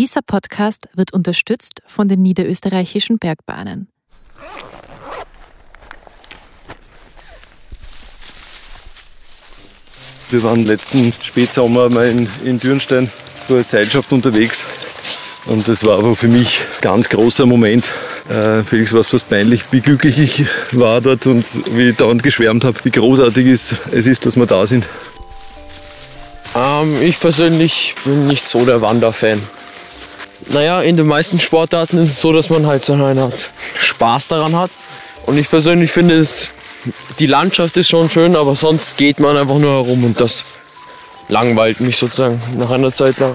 Dieser Podcast wird unterstützt von den niederösterreichischen Bergbahnen. Wir waren letzten Spätsommer mal in, in Dürnstein vor der Seilschaft unterwegs. Und das war aber für mich ein ganz großer Moment. Äh, Felix war es fast peinlich, wie glücklich ich war dort und wie ich dauernd geschwärmt habe, wie großartig es ist, dass wir da sind. Ähm, ich persönlich bin nicht so der Wanderfan. Naja, in den meisten Sportarten ist es so, dass man halt so eine Art Spaß daran hat. Und ich persönlich finde es die Landschaft ist schon schön, aber sonst geht man einfach nur herum und das langweilt mich sozusagen nach einer Zeit lang.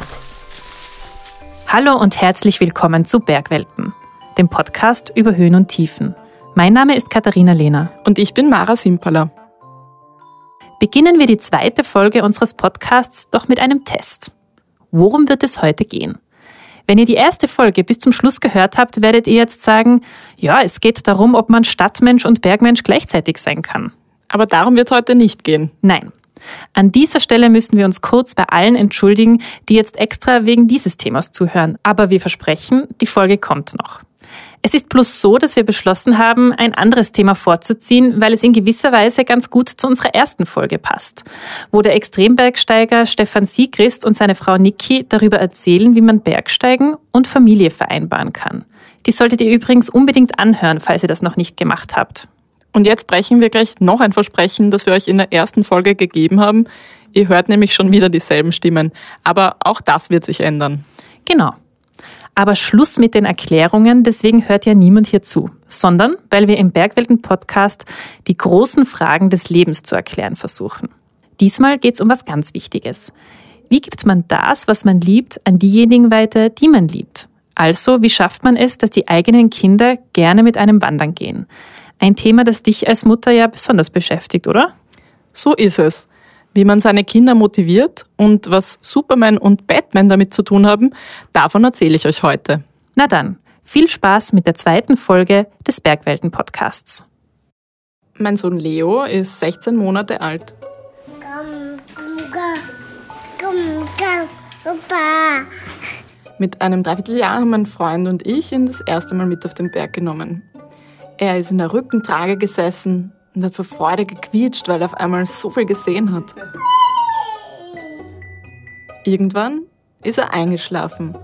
Hallo und herzlich willkommen zu Bergwelten, dem Podcast über Höhen und Tiefen. Mein Name ist Katharina Lehner. Und ich bin Mara Simpala. Beginnen wir die zweite Folge unseres Podcasts doch mit einem Test. Worum wird es heute gehen? Wenn ihr die erste Folge bis zum Schluss gehört habt, werdet ihr jetzt sagen, ja, es geht darum, ob man Stadtmensch und Bergmensch gleichzeitig sein kann. Aber darum wird es heute nicht gehen. Nein. An dieser Stelle müssen wir uns kurz bei allen entschuldigen, die jetzt extra wegen dieses Themas zuhören. Aber wir versprechen, die Folge kommt noch. Es ist bloß so, dass wir beschlossen haben, ein anderes Thema vorzuziehen, weil es in gewisser Weise ganz gut zu unserer ersten Folge passt, wo der Extrembergsteiger Stefan Siegrist und seine Frau Niki darüber erzählen, wie man Bergsteigen und Familie vereinbaren kann. Die solltet ihr übrigens unbedingt anhören, falls ihr das noch nicht gemacht habt. Und jetzt brechen wir gleich noch ein Versprechen, das wir euch in der ersten Folge gegeben haben. Ihr hört nämlich schon wieder dieselben Stimmen. Aber auch das wird sich ändern. Genau. Aber Schluss mit den Erklärungen, deswegen hört ja niemand hier zu, sondern weil wir im Bergwelten-Podcast die großen Fragen des Lebens zu erklären versuchen. Diesmal geht es um was ganz Wichtiges. Wie gibt man das, was man liebt, an diejenigen weiter, die man liebt? Also, wie schafft man es, dass die eigenen Kinder gerne mit einem wandern gehen? Ein Thema, das dich als Mutter ja besonders beschäftigt, oder? So ist es. Wie man seine Kinder motiviert und was Superman und Batman damit zu tun haben, davon erzähle ich euch heute. Na dann, viel Spaß mit der zweiten Folge des Bergwelten-Podcasts. Mein Sohn Leo ist 16 Monate alt. Mit einem Dreivierteljahr haben mein Freund und ich ihn das erste Mal mit auf den Berg genommen. Er ist in der Rückentrage gesessen, und hat vor Freude gequietscht, weil er auf einmal so viel gesehen hat. Irgendwann ist er eingeschlafen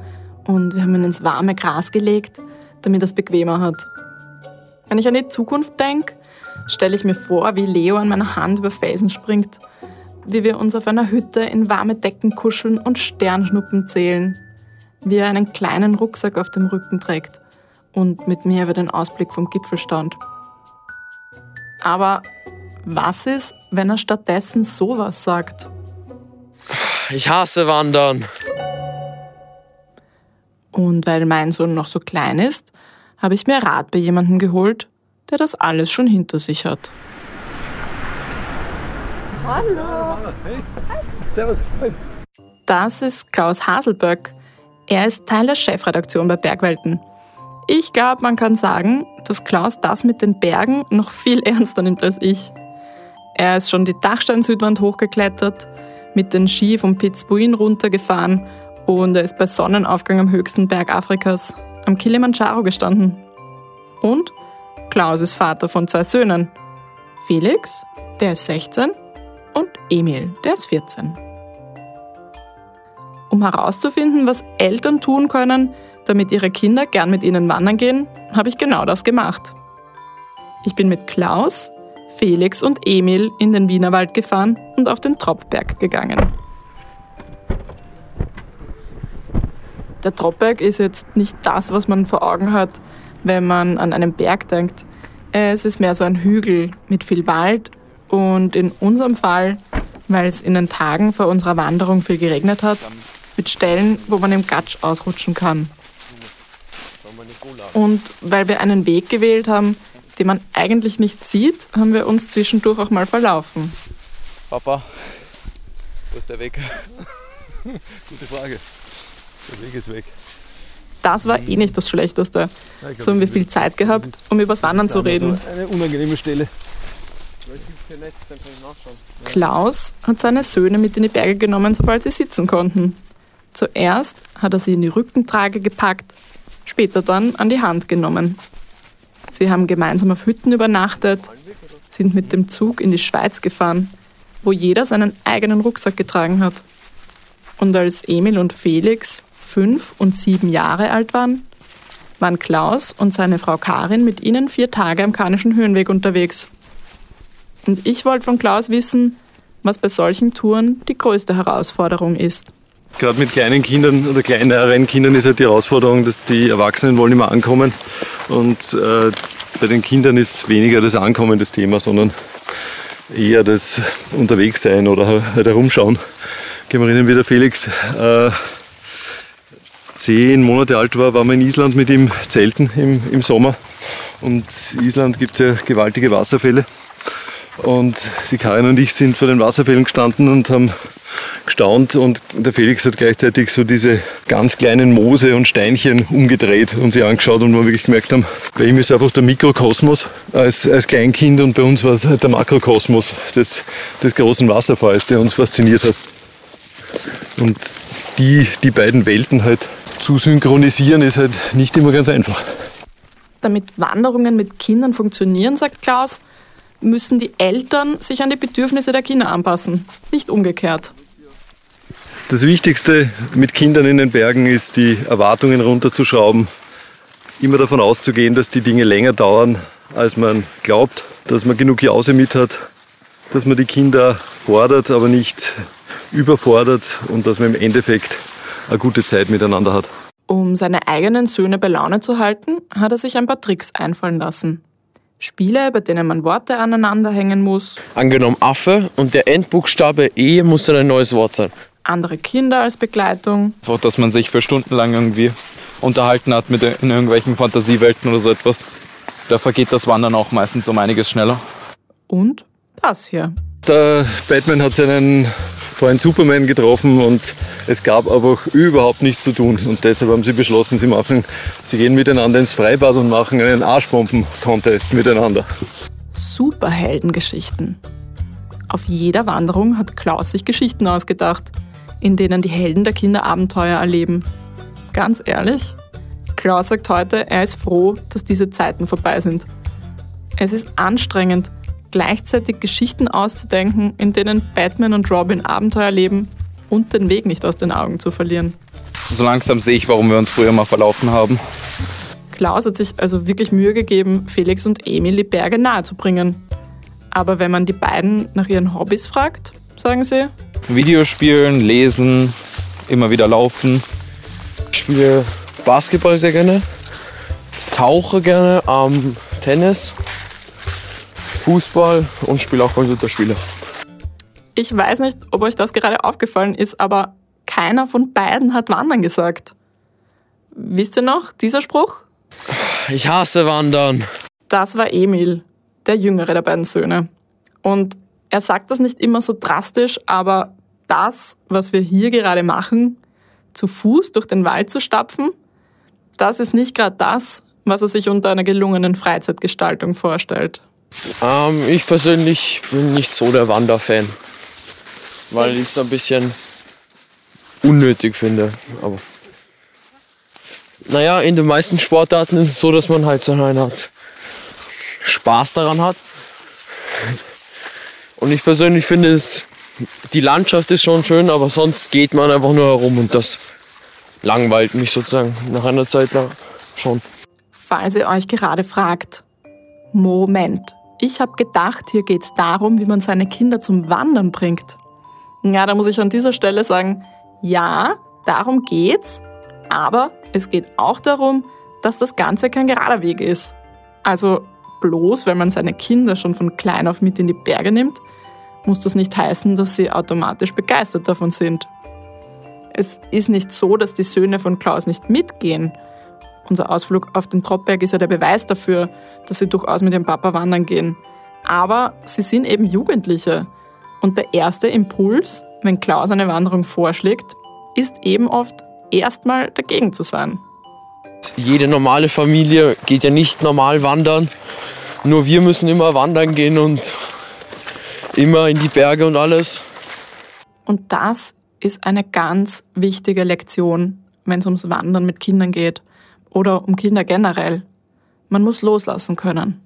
und wir haben ihn ins warme Gras gelegt, damit er es bequemer hat. Wenn ich an die Zukunft denke, stelle ich mir vor, wie Leo an meiner Hand über Felsen springt, wie wir uns auf einer Hütte in warme Decken kuscheln und Sternschnuppen zählen, wie er einen kleinen Rucksack auf dem Rücken trägt und mit mir über den Ausblick vom Gipfel staunt. Aber was ist, wenn er stattdessen sowas sagt? Ich hasse Wandern. Und weil mein Sohn noch so klein ist, habe ich mir Rat bei jemandem geholt, der das alles schon hinter sich hat. Hallo. Hey. Servus. Das ist Klaus Haselböck. Er ist Teil der Chefredaktion bei Bergwelten. Ich glaube, man kann sagen, dass Klaus das mit den Bergen noch viel ernster nimmt als ich. Er ist schon die Dachstein-Südwand hochgeklettert, mit den Ski vom Pitzbuin runtergefahren und er ist bei Sonnenaufgang am höchsten Berg Afrikas, am Kilimanjaro gestanden. Und Klaus ist Vater von zwei Söhnen. Felix, der ist 16, und Emil, der ist 14. Um herauszufinden, was Eltern tun können, damit ihre Kinder gern mit ihnen wandern gehen, habe ich genau das gemacht. Ich bin mit Klaus, Felix und Emil in den Wienerwald gefahren und auf den Troppberg gegangen. Der Troppberg ist jetzt nicht das, was man vor Augen hat, wenn man an einen Berg denkt. Es ist mehr so ein Hügel mit viel Wald und in unserem Fall, weil es in den Tagen vor unserer Wanderung viel geregnet hat, mit Stellen, wo man im Gatsch ausrutschen kann. Und weil wir einen Weg gewählt haben, den man eigentlich nicht sieht, haben wir uns zwischendurch auch mal verlaufen. Papa, wo ist der Weg? Gute Frage. Der Weg ist weg. Das war eh nicht das Schlechteste. So haben wir viel Zeit gehabt, um übers Wandern zu reden. eine unangenehme Stelle. Klaus hat seine Söhne mit in die Berge genommen, sobald sie sitzen konnten. Zuerst hat er sie in die Rückentrage gepackt, später dann an die Hand genommen. Sie haben gemeinsam auf Hütten übernachtet, sind mit dem Zug in die Schweiz gefahren, wo jeder seinen eigenen Rucksack getragen hat. Und als Emil und Felix fünf und sieben Jahre alt waren, waren Klaus und seine Frau Karin mit ihnen vier Tage am Karnischen Höhenweg unterwegs. Und ich wollte von Klaus wissen, was bei solchen Touren die größte Herausforderung ist. Gerade mit kleinen Kindern oder kleineren Kindern ist halt die Herausforderung, dass die Erwachsenen wollen immer ankommen. Und äh, bei den Kindern ist weniger das Ankommen das Thema, sondern eher das Unterwegssein oder halt herumschauen. Gehen wir erinnern, wie der Felix äh, zehn Monate alt war, waren wir in Island mit ihm zelten im, im Sommer. Und Island gibt es ja gewaltige Wasserfälle. Und die Karin und ich sind vor den Wasserfällen gestanden und haben gestaunt und der Felix hat gleichzeitig so diese ganz kleinen Moose und Steinchen umgedreht und sie angeschaut und wir wirklich gemerkt haben, bei ihm ist einfach der Mikrokosmos als, als Kleinkind und bei uns war es halt der Makrokosmos des, des großen Wasserfalls, der uns fasziniert hat. Und die, die beiden Welten halt zu synchronisieren ist halt nicht immer ganz einfach. Damit Wanderungen mit Kindern funktionieren, sagt Klaus, müssen die Eltern sich an die Bedürfnisse der Kinder anpassen, nicht umgekehrt. Das Wichtigste mit Kindern in den Bergen ist, die Erwartungen runterzuschrauben, immer davon auszugehen, dass die Dinge länger dauern, als man glaubt, dass man genug Jause mit hat, dass man die Kinder fordert, aber nicht überfordert und dass man im Endeffekt eine gute Zeit miteinander hat. Um seine eigenen Söhne bei Laune zu halten, hat er sich ein paar Tricks einfallen lassen. Spiele, bei denen man Worte aneinander hängen muss. Angenommen Affe und der Endbuchstabe E muss dann ein neues Wort sein. Andere Kinder als Begleitung. Einfach, dass man sich für Stunden lang irgendwie unterhalten hat mit in irgendwelchen Fantasiewelten oder so etwas. Da vergeht das Wandern auch meistens um einiges schneller. Und das hier. Der Batman hat seinen Freund Superman getroffen und es gab einfach überhaupt nichts zu tun. Und deshalb haben sie beschlossen, sie machen, sie gehen miteinander ins Freibad und machen einen Arschbomben-Contest miteinander. Superheldengeschichten. Auf jeder Wanderung hat Klaus sich Geschichten ausgedacht, in denen die Helden der Kinder Abenteuer erleben. Ganz ehrlich, Klaus sagt heute, er ist froh, dass diese Zeiten vorbei sind. Es ist anstrengend, gleichzeitig Geschichten auszudenken, in denen Batman und Robin Abenteuer leben und den Weg nicht aus den Augen zu verlieren. So langsam sehe ich, warum wir uns früher mal verlaufen haben. Klaus hat sich also wirklich Mühe gegeben, Felix und Emil die Berge nahezubringen. Aber wenn man die beiden nach ihren Hobbys fragt, sagen sie, Videospielen, lesen, immer wieder laufen. Ich spiele Basketball sehr gerne, tauche gerne, ähm, Tennis, Fußball und spiele auch Computerspiele. ich weiß nicht, ob euch das gerade aufgefallen ist, aber keiner von beiden hat Wandern gesagt. Wisst ihr noch, dieser Spruch? Ich hasse Wandern. Das war Emil, der jüngere der beiden Söhne. Und er sagt das nicht immer so drastisch, aber das, was wir hier gerade machen, zu Fuß durch den Wald zu stapfen, das ist nicht gerade das, was er sich unter einer gelungenen Freizeitgestaltung vorstellt. Ähm, ich persönlich bin nicht so der Wanderfan, weil ich es ein bisschen unnötig finde. Aber naja, in den meisten Sportarten ist es so, dass man halt so eine Art Spaß daran hat. Und ich persönlich finde es, die Landschaft ist schon schön, aber sonst geht man einfach nur herum und das langweilt mich sozusagen nach einer Zeit lang schon. Falls ihr euch gerade fragt, Moment, ich habe gedacht, hier geht es darum, wie man seine Kinder zum Wandern bringt. Ja, da muss ich an dieser Stelle sagen, ja, darum geht's, aber es geht auch darum, dass das Ganze kein gerader Weg ist. Also bloß, weil man seine Kinder schon von klein auf mit in die Berge nimmt, muss das nicht heißen, dass sie automatisch begeistert davon sind. Es ist nicht so, dass die Söhne von Klaus nicht mitgehen. Unser Ausflug auf den Troppberg ist ja der Beweis dafür, dass sie durchaus mit ihrem Papa wandern gehen. Aber sie sind eben Jugendliche. Und der erste Impuls, wenn Klaus eine Wanderung vorschlägt, ist eben oft erstmal dagegen zu sein. Jede normale Familie geht ja nicht normal wandern. Nur wir müssen immer wandern gehen und immer in die Berge und alles. Und das ist eine ganz wichtige Lektion, wenn es ums Wandern mit Kindern geht oder um Kinder generell. Man muss loslassen können.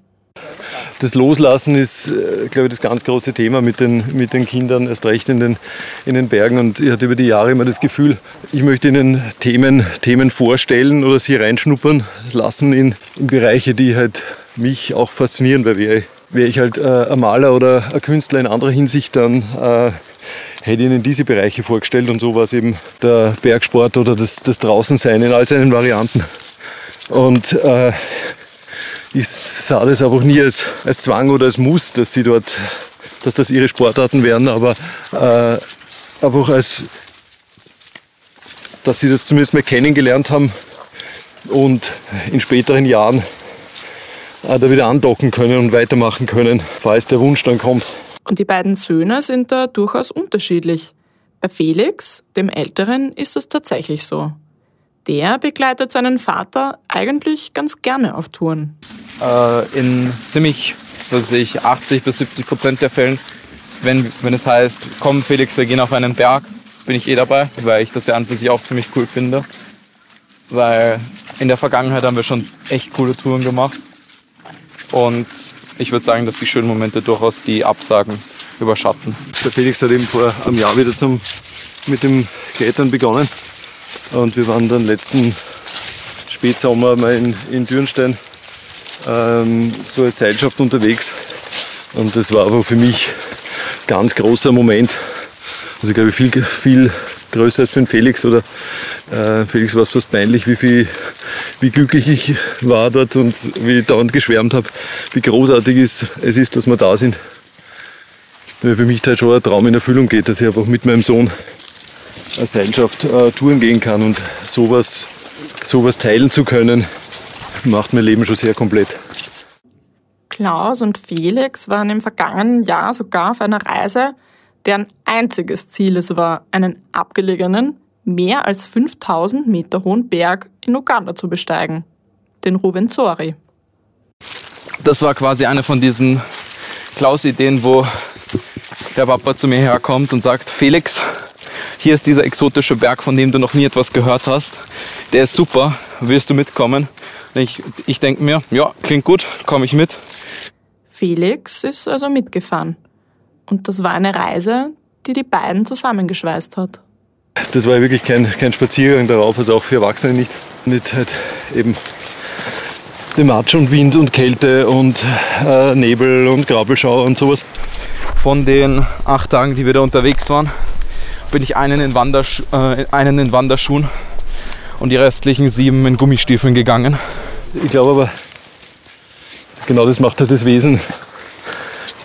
Das Loslassen ist, äh, glaube ich, das ganz große Thema mit den, mit den Kindern, erst recht in den, in den Bergen. Und ich hatte über die Jahre immer das Gefühl, ich möchte ihnen Themen, Themen vorstellen oder sie reinschnuppern lassen in, in Bereiche, die halt mich auch faszinieren, weil wäre, wäre ich halt äh, ein Maler oder ein Künstler in anderer Hinsicht, dann äh, hätte ihnen diese Bereiche vorgestellt und so war es eben der Bergsport oder das, das Draußensein in all seinen Varianten. Und äh, ich sah das einfach nie als, als Zwang oder als Muss, dass sie dort, dass das ihre Sportarten werden, aber äh, einfach als, dass sie das zumindest mal kennengelernt haben und in späteren Jahren äh, da wieder andocken können und weitermachen können, falls der Wunsch dann kommt. Und die beiden Söhne sind da durchaus unterschiedlich. Bei Felix, dem Älteren, ist es tatsächlich so. Der begleitet seinen Vater eigentlich ganz gerne auf Touren. Äh, in ziemlich, was weiß ich, 80 bis 70 Prozent der Fällen, wenn, wenn es heißt, komm Felix, wir gehen auf einen Berg, bin ich eh dabei, weil ich das ja an für sich auch ziemlich cool finde. Weil in der Vergangenheit haben wir schon echt coole Touren gemacht. Und ich würde sagen, dass die schönen Momente durchaus die Absagen überschatten. Der Felix hat eben vor einem Jahr wieder zum, mit dem Klettern begonnen. Und wir waren dann letzten Spätsommer mal in, in Dürnstein ähm, so als Seilschaft unterwegs. Und das war aber für mich ein ganz großer Moment. Also ich glaube viel, viel größer als für den Felix oder äh, Felix war es fast peinlich, wie, viel, wie glücklich ich war dort und wie ich dauernd geschwärmt habe, wie großartig es, es ist, dass wir da sind. Weil für mich halt schon ein Traum in Erfüllung geht, dass ich einfach mit meinem Sohn als Seilschaft äh, touren gehen kann und sowas, sowas teilen zu können, macht mein Leben schon sehr komplett. Klaus und Felix waren im vergangenen Jahr sogar auf einer Reise, deren einziges Ziel es war, einen abgelegenen, mehr als 5000 Meter hohen Berg in Uganda zu besteigen, den Ruvenzori. Das war quasi eine von diesen Klaus-Ideen, wo der Papa zu mir herkommt und sagt, Felix, hier ist dieser exotische Berg, von dem du noch nie etwas gehört hast. Der ist super, willst du mitkommen? Ich, ich denke mir, ja, klingt gut, komme ich mit. Felix ist also mitgefahren. Und das war eine Reise, die die beiden zusammengeschweißt hat. Das war wirklich kein, kein Spaziergang darauf, also auch für Erwachsene nicht. Mit halt eben dem Matsch und Wind und Kälte und äh, Nebel und Graubelschauer und sowas. Von den acht Tagen, die wir da unterwegs waren, bin ich einen in, Wandersch äh, einen in Wanderschuhen und die restlichen sieben in Gummistiefeln gegangen. Ich glaube aber, genau das macht halt das Wesen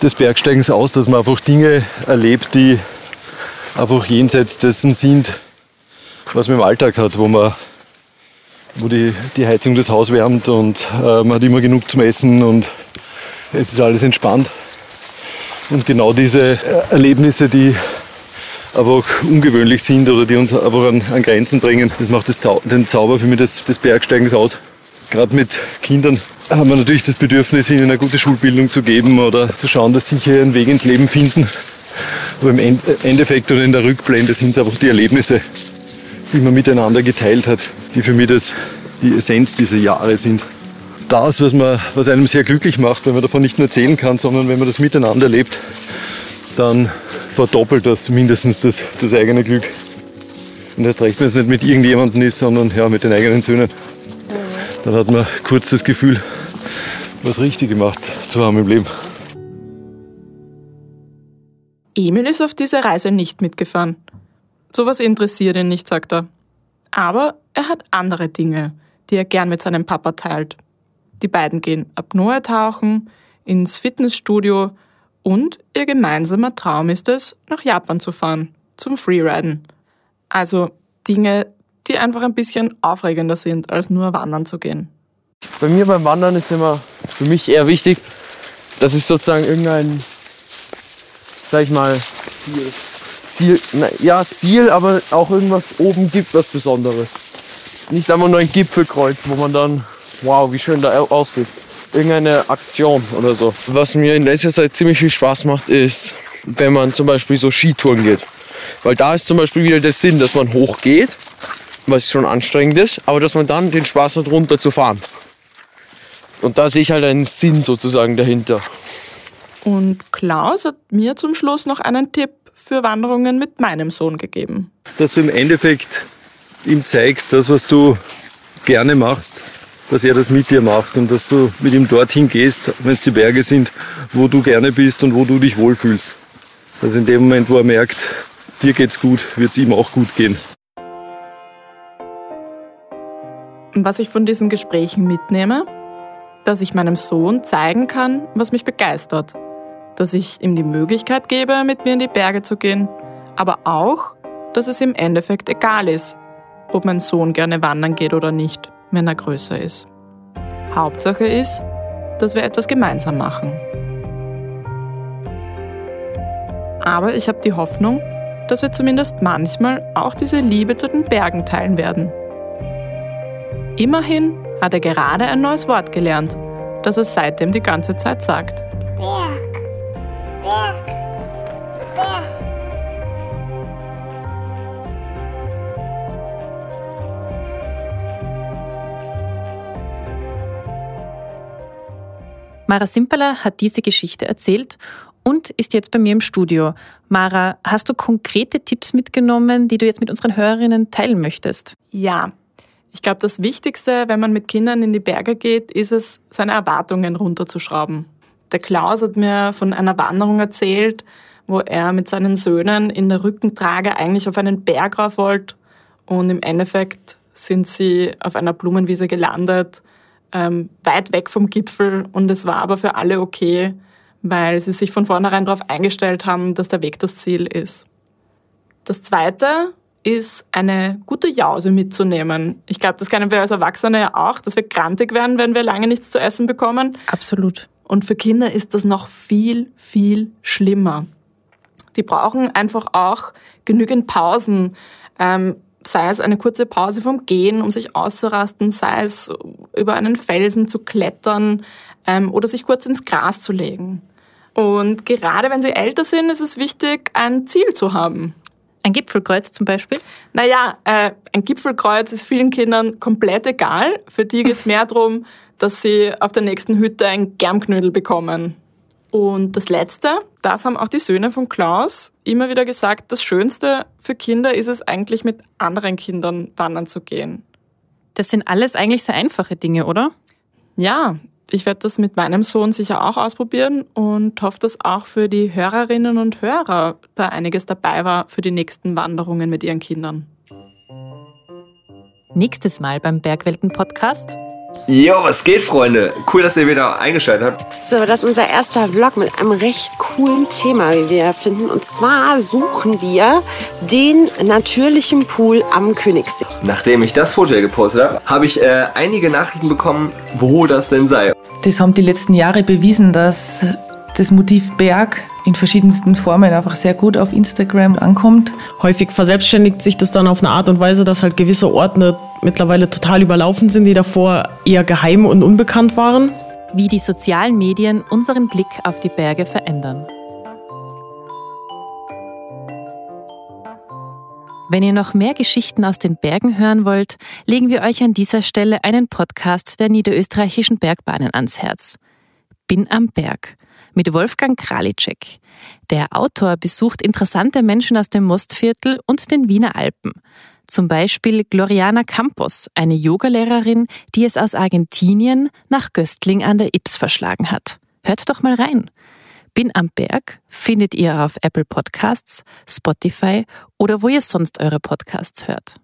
des Bergsteigens aus, dass man einfach Dinge erlebt, die einfach jenseits dessen sind, was man im Alltag hat, wo man wo die, die Heizung das Haus wärmt und äh, man hat immer genug zum Essen und es ist alles entspannt. Und genau diese Erlebnisse, die aber auch ungewöhnlich sind oder die uns einfach an, an Grenzen bringen, das macht das Zau den Zauber für mich des, des Bergsteigens aus. Gerade mit Kindern haben wir natürlich das Bedürfnis, ihnen eine gute Schulbildung zu geben oder zu schauen, dass sie hier ihren Weg ins Leben finden. Aber im Endeffekt oder in der Rückblende sind es einfach die Erlebnisse, die man miteinander geteilt hat, die für mich das, die Essenz dieser Jahre sind. Das, was, man, was einem sehr glücklich macht, wenn man davon nicht nur erzählen kann, sondern wenn man das miteinander erlebt, dann verdoppelt das mindestens das, das eigene Glück. Und erst recht, wenn es nicht mit irgendjemandem ist, sondern ja, mit den eigenen Söhnen. Dann hat man kurz das Gefühl, was richtig gemacht zu haben im Leben. Emil ist auf diese Reise nicht mitgefahren. Sowas interessiert ihn nicht, sagt er. Aber er hat andere Dinge, die er gern mit seinem Papa teilt. Die beiden gehen Apnoe tauchen, ins Fitnessstudio und ihr gemeinsamer Traum ist es, nach Japan zu fahren, zum Freeriden. Also Dinge, die einfach ein bisschen aufregender sind, als nur wandern zu gehen. Bei mir beim Wandern ist immer für mich eher wichtig, dass ich sozusagen irgendein, sag ich mal, Ziel, Ziel na, ja Ziel, aber auch irgendwas oben gibt, was Besonderes. Nicht einfach nur ein Gipfelkreuz, wo man dann, wow, wie schön da aussieht. Irgendeine Aktion oder so. Was mir in letzter Zeit ziemlich viel Spaß macht, ist, wenn man zum Beispiel so Skitouren geht. Weil da ist zum Beispiel wieder der Sinn, dass man hochgeht, was schon anstrengend ist, aber dass man dann den Spaß hat, runter zu fahren. Und da sehe ich halt einen Sinn sozusagen dahinter. Und Klaus hat mir zum Schluss noch einen Tipp für Wanderungen mit meinem Sohn gegeben. Dass du im Endeffekt ihm zeigst, das, was du gerne machst, dass er das mit dir macht und dass du mit ihm dorthin gehst, wenn es die Berge sind, wo du gerne bist und wo du dich wohlfühlst. Also in dem Moment, wo er merkt, dir geht's gut, wird es ihm auch gut gehen. Was ich von diesen Gesprächen mitnehme, dass ich meinem Sohn zeigen kann, was mich begeistert. Dass ich ihm die Möglichkeit gebe, mit mir in die Berge zu gehen, aber auch, dass es im Endeffekt egal ist, ob mein Sohn gerne wandern geht oder nicht, wenn er größer ist. Hauptsache ist, dass wir etwas gemeinsam machen. Aber ich habe die Hoffnung, dass wir zumindest manchmal auch diese Liebe zu den Bergen teilen werden. Immerhin hat er gerade ein neues Wort gelernt, das er seitdem die ganze Zeit sagt. Berg. Berg. Mara Simperler hat diese Geschichte erzählt und ist jetzt bei mir im Studio. Mara, hast du konkrete Tipps mitgenommen, die du jetzt mit unseren Hörerinnen teilen möchtest? Ja. Ich glaube, das Wichtigste, wenn man mit Kindern in die Berge geht, ist es, seine Erwartungen runterzuschrauben. Der Klaus hat mir von einer Wanderung erzählt, wo er mit seinen Söhnen in der Rückentrage eigentlich auf einen Berg rauf wollte und im Endeffekt sind sie auf einer Blumenwiese gelandet ähm, weit weg vom Gipfel und es war aber für alle okay, weil sie sich von vornherein darauf eingestellt haben, dass der Weg das Ziel ist. Das Zweite ist, eine gute Jause mitzunehmen. Ich glaube, das kennen wir als Erwachsene ja auch, dass wir grantig werden, wenn wir lange nichts zu essen bekommen. Absolut. Und für Kinder ist das noch viel, viel schlimmer. Die brauchen einfach auch genügend Pausen. Ähm, sei es eine kurze Pause vom Gehen, um sich auszurasten, sei es über einen Felsen zu klettern ähm, oder sich kurz ins Gras zu legen. Und gerade wenn sie älter sind, ist es wichtig, ein Ziel zu haben. Ein Gipfelkreuz zum Beispiel? Naja, äh, ein Gipfelkreuz ist vielen Kindern komplett egal. Für die geht es mehr darum, dass sie auf der nächsten Hütte ein Germknödel bekommen. Und das Letzte, das haben auch die Söhne von Klaus immer wieder gesagt, das Schönste für Kinder ist es eigentlich mit anderen Kindern wandern zu gehen. Das sind alles eigentlich sehr einfache Dinge, oder? Ja, ich werde das mit meinem Sohn sicher auch ausprobieren und hoffe, dass auch für die Hörerinnen und Hörer da einiges dabei war für die nächsten Wanderungen mit ihren Kindern. Nächstes Mal beim Bergwelten-Podcast Jo, was geht, Freunde? Cool, dass ihr wieder eingeschaltet habt. So, das ist unser erster Vlog mit einem recht coolen Thema, wie wir finden. Und zwar suchen wir den natürlichen Pool am Königssee. Nachdem ich das Foto hier gepostet habe, habe ich äh, einige Nachrichten bekommen, wo das denn sei. Das haben die letzten Jahre bewiesen, dass das Motiv Berg in verschiedensten Formen einfach sehr gut auf Instagram ankommt. Häufig verselbstständigt sich das dann auf eine Art und Weise, dass halt gewisse Orte mittlerweile total überlaufen sind, die davor eher geheim und unbekannt waren. Wie die sozialen Medien unseren Blick auf die Berge verändern. Wenn ihr noch mehr Geschichten aus den Bergen hören wollt, legen wir euch an dieser Stelle einen Podcast der niederösterreichischen Bergbahnen ans Herz. Bin am Berg mit Wolfgang Kralitschek. Der Autor besucht interessante Menschen aus dem Mostviertel und den Wiener Alpen. Zum Beispiel Gloriana Campos, eine Yogalehrerin, die es aus Argentinien nach Göstling an der Ips verschlagen hat. Hört doch mal rein. Bin am Berg findet ihr auf Apple Podcasts, Spotify oder wo ihr sonst eure Podcasts hört.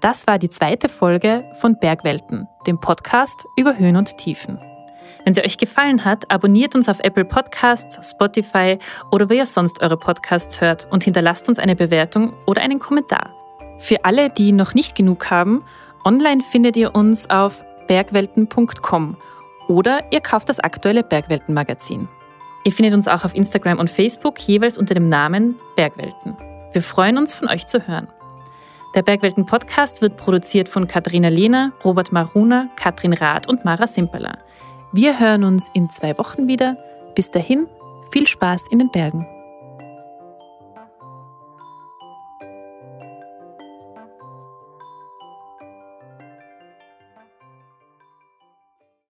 Das war die zweite Folge von Bergwelten, dem Podcast über Höhen und Tiefen. Wenn sie euch gefallen hat, abonniert uns auf Apple Podcasts, Spotify oder wo ihr sonst eure Podcasts hört und hinterlasst uns eine Bewertung oder einen Kommentar. Für alle, die noch nicht genug haben, online findet ihr uns auf bergwelten.com oder ihr kauft das aktuelle Bergwelten-Magazin. Ihr findet uns auch auf Instagram und Facebook jeweils unter dem Namen Bergwelten. Wir freuen uns, von euch zu hören. Der Bergwelten-Podcast wird produziert von Katharina Lehner, Robert Maruna, Katrin Rath und Mara Simperler. Wir hören uns in zwei Wochen wieder. Bis dahin, viel Spaß in den Bergen.